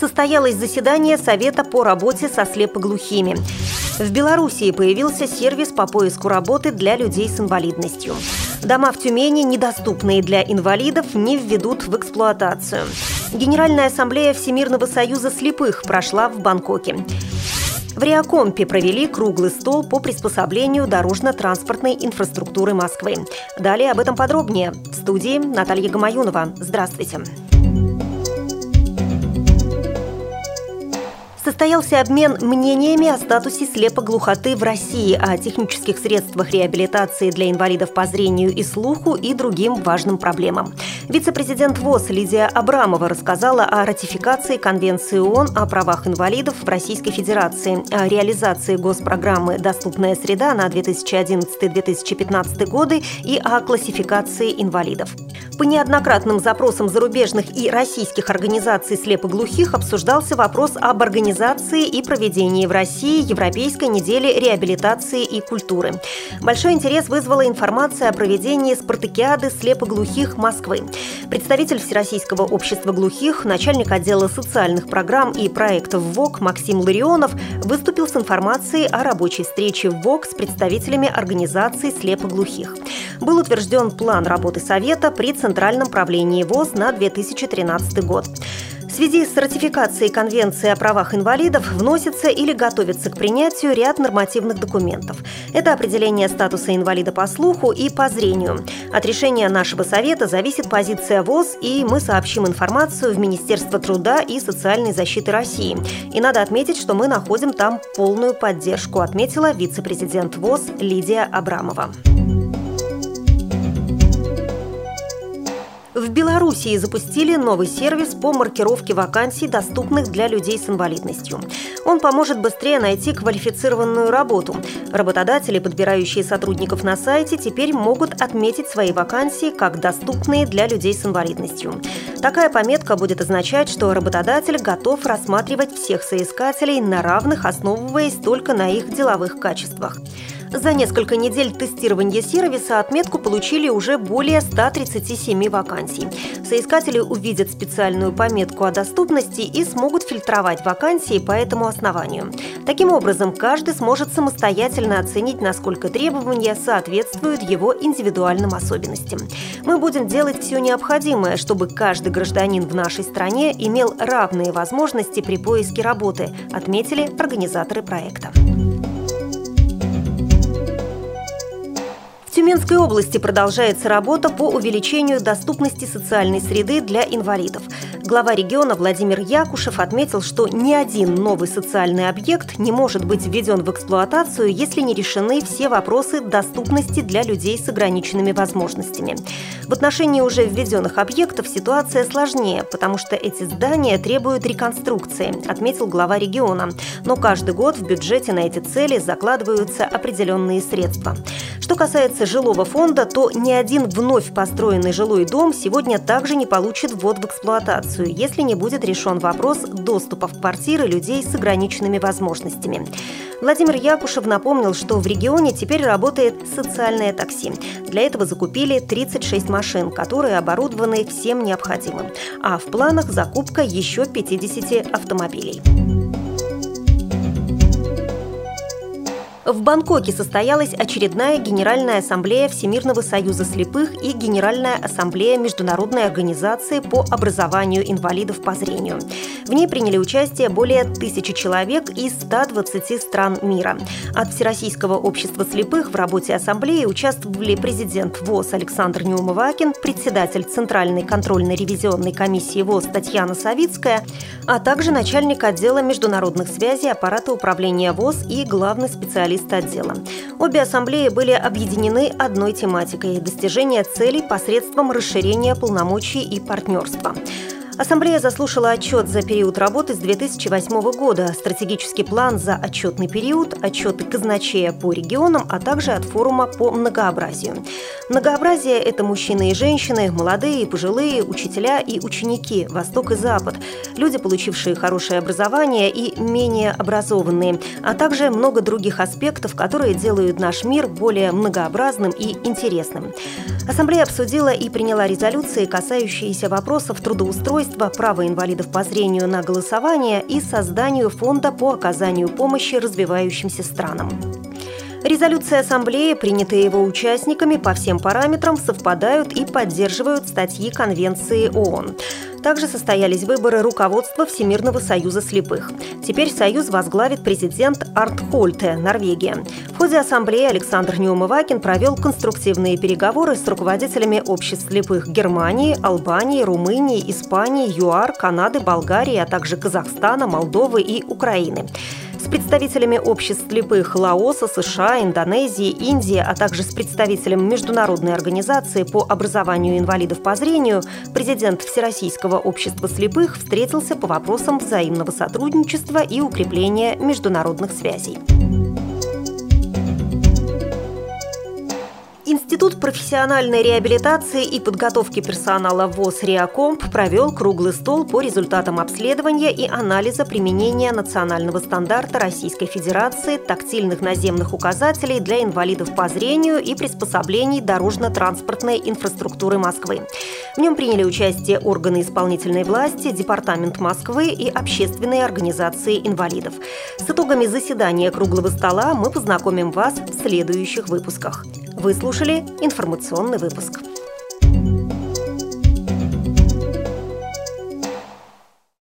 состоялось заседание Совета по работе со слепоглухими. В Белоруссии появился сервис по поиску работы для людей с инвалидностью. Дома в Тюмени, недоступные для инвалидов, не введут в эксплуатацию. Генеральная ассамблея Всемирного союза слепых прошла в Бангкоке. В Реакомпе провели круглый стол по приспособлению дорожно-транспортной инфраструктуры Москвы. Далее об этом подробнее. В студии Наталья Гамаюнова. Здравствуйте. Состоялся обмен мнениями о статусе слепоглухоты в России, о технических средствах реабилитации для инвалидов по зрению и слуху и другим важным проблемам. Вице-президент ВОЗ Лидия Абрамова рассказала о ратификации Конвенции ООН о правах инвалидов в Российской Федерации, о реализации госпрограммы «Доступная среда» на 2011-2015 годы и о классификации инвалидов. По неоднократным запросам зарубежных и российских организаций слепоглухих обсуждался вопрос об организации и проведении в России Европейской недели реабилитации и культуры. Большой интерес вызвала информация о проведении спартакиады слепоглухих Москвы. Представитель Всероссийского общества глухих, начальник отдела социальных программ и проектов ВОК Максим Ларионов выступил с информацией о рабочей встрече ВОК с представителями организаций слепоглухих. Был утвержден план работы Совета при Центральном правлении ВОЗ на 2013 год. Связи с ратификацией Конвенции о правах инвалидов вносится или готовится к принятию ряд нормативных документов. Это определение статуса инвалида по слуху и по зрению. От решения нашего Совета зависит позиция ВОЗ, и мы сообщим информацию в Министерство труда и социальной защиты России. И надо отметить, что мы находим там полную поддержку, отметила вице-президент ВОЗ Лидия Абрамова. В Белоруссии запустили новый сервис по маркировке вакансий, доступных для людей с инвалидностью. Он поможет быстрее найти квалифицированную работу. Работодатели, подбирающие сотрудников на сайте, теперь могут отметить свои вакансии как доступные для людей с инвалидностью. Такая пометка будет означать, что работодатель готов рассматривать всех соискателей на равных, основываясь только на их деловых качествах. За несколько недель тестирования сервиса отметку получили уже более 137 вакансий. Соискатели увидят специальную пометку о доступности и смогут фильтровать вакансии по этому основанию. Таким образом, каждый сможет самостоятельно оценить, насколько требования соответствуют его индивидуальным особенностям. Мы будем делать все необходимое, чтобы каждый гражданин в нашей стране имел равные возможности при поиске работы, отметили организаторы проекта. Тюменской области продолжается работа по увеличению доступности социальной среды для инвалидов. Глава региона Владимир Якушев отметил, что ни один новый социальный объект не может быть введен в эксплуатацию, если не решены все вопросы доступности для людей с ограниченными возможностями. В отношении уже введенных объектов ситуация сложнее, потому что эти здания требуют реконструкции, отметил глава региона. Но каждый год в бюджете на эти цели закладываются определенные средства. Что касается жилого фонда, то ни один вновь построенный жилой дом сегодня также не получит ввод в эксплуатацию, если не будет решен вопрос доступа в квартиры людей с ограниченными возможностями. Владимир Якушев напомнил, что в регионе теперь работает социальное такси. Для этого закупили 36 машин, которые оборудованы всем необходимым. А в планах закупка еще 50 автомобилей. В Бангкоке состоялась очередная Генеральная ассамблея Всемирного союза слепых и Генеральная ассамблея Международной организации по образованию инвалидов по зрению. В ней приняли участие более тысячи человек из 120 стран мира. От Всероссийского общества слепых в работе ассамблеи участвовали президент ВОЗ Александр Неумывакин, председатель Центральной контрольной ревизионной комиссии ВОЗ Татьяна Савицкая, а также начальник отдела международных связей аппарата управления ВОЗ и главный специалист отдела. Обе ассамблеи были объединены одной тематикой – достижение целей посредством расширения полномочий и партнерства. Ассамблея заслушала отчет за период работы с 2008 года, стратегический план за отчетный период, отчеты казначея по регионам, а также от форума по многообразию. Многообразие – это мужчины и женщины, молодые и пожилые, учителя и ученики, Восток и Запад, люди, получившие хорошее образование и менее образованные, а также много других аспектов, которые делают наш мир более многообразным и интересным. Ассамблея обсудила и приняла резолюции, касающиеся вопросов трудоустройства трудоустройства, права инвалидов по зрению на голосование и созданию фонда по оказанию помощи развивающимся странам. Резолюции Ассамблеи, принятые его участниками по всем параметрам, совпадают и поддерживают статьи Конвенции ООН. Также состоялись выборы руководства Всемирного союза слепых. Теперь союз возглавит президент Арт Хольте, Норвегия. В ходе ассамблеи Александр Неумывакин провел конструктивные переговоры с руководителями обществ слепых Германии, Албании, Румынии, Испании, ЮАР, Канады, Болгарии, а также Казахстана, Молдовы и Украины представителями обществ слепых Лаоса, США, Индонезии, Индии, а также с представителем Международной организации по образованию инвалидов по зрению, президент Всероссийского общества слепых встретился по вопросам взаимного сотрудничества и укрепления международных связей. Институт профессиональной реабилитации и подготовки персонала ВОЗ «Реакомп» провел круглый стол по результатам обследования и анализа применения национального стандарта Российской Федерации тактильных наземных указателей для инвалидов по зрению и приспособлений дорожно-транспортной инфраструктуры Москвы. В нем приняли участие органы исполнительной власти, Департамент Москвы и общественные организации инвалидов. С итогами заседания круглого стола мы познакомим вас в следующих выпусках. Вы слушали информационный выпуск.